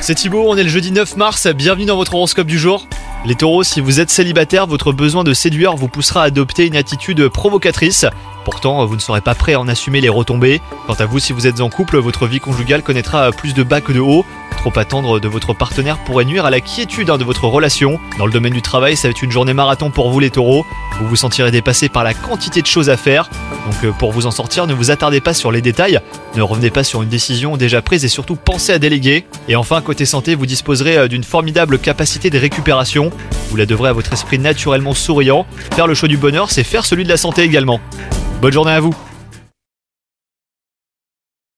C'est Thibaut, on est le jeudi 9 mars, bienvenue dans votre horoscope du jour. Les taureaux, si vous êtes célibataire, votre besoin de séduire vous poussera à adopter une attitude provocatrice. Pourtant, vous ne serez pas prêt à en assumer les retombées. Quant à vous, si vous êtes en couple, votre vie conjugale connaîtra plus de bas que de haut. Trop attendre de votre partenaire pourrait nuire à la quiétude hein, de votre relation. Dans le domaine du travail, ça va être une journée marathon pour vous les taureaux. Vous vous sentirez dépassé par la quantité de choses à faire. Donc euh, pour vous en sortir, ne vous attardez pas sur les détails, ne revenez pas sur une décision déjà prise et surtout pensez à déléguer. Et enfin, côté santé, vous disposerez euh, d'une formidable capacité de récupération. Vous la devrez à votre esprit naturellement souriant. Faire le choix du bonheur, c'est faire celui de la santé également. Bonne journée à vous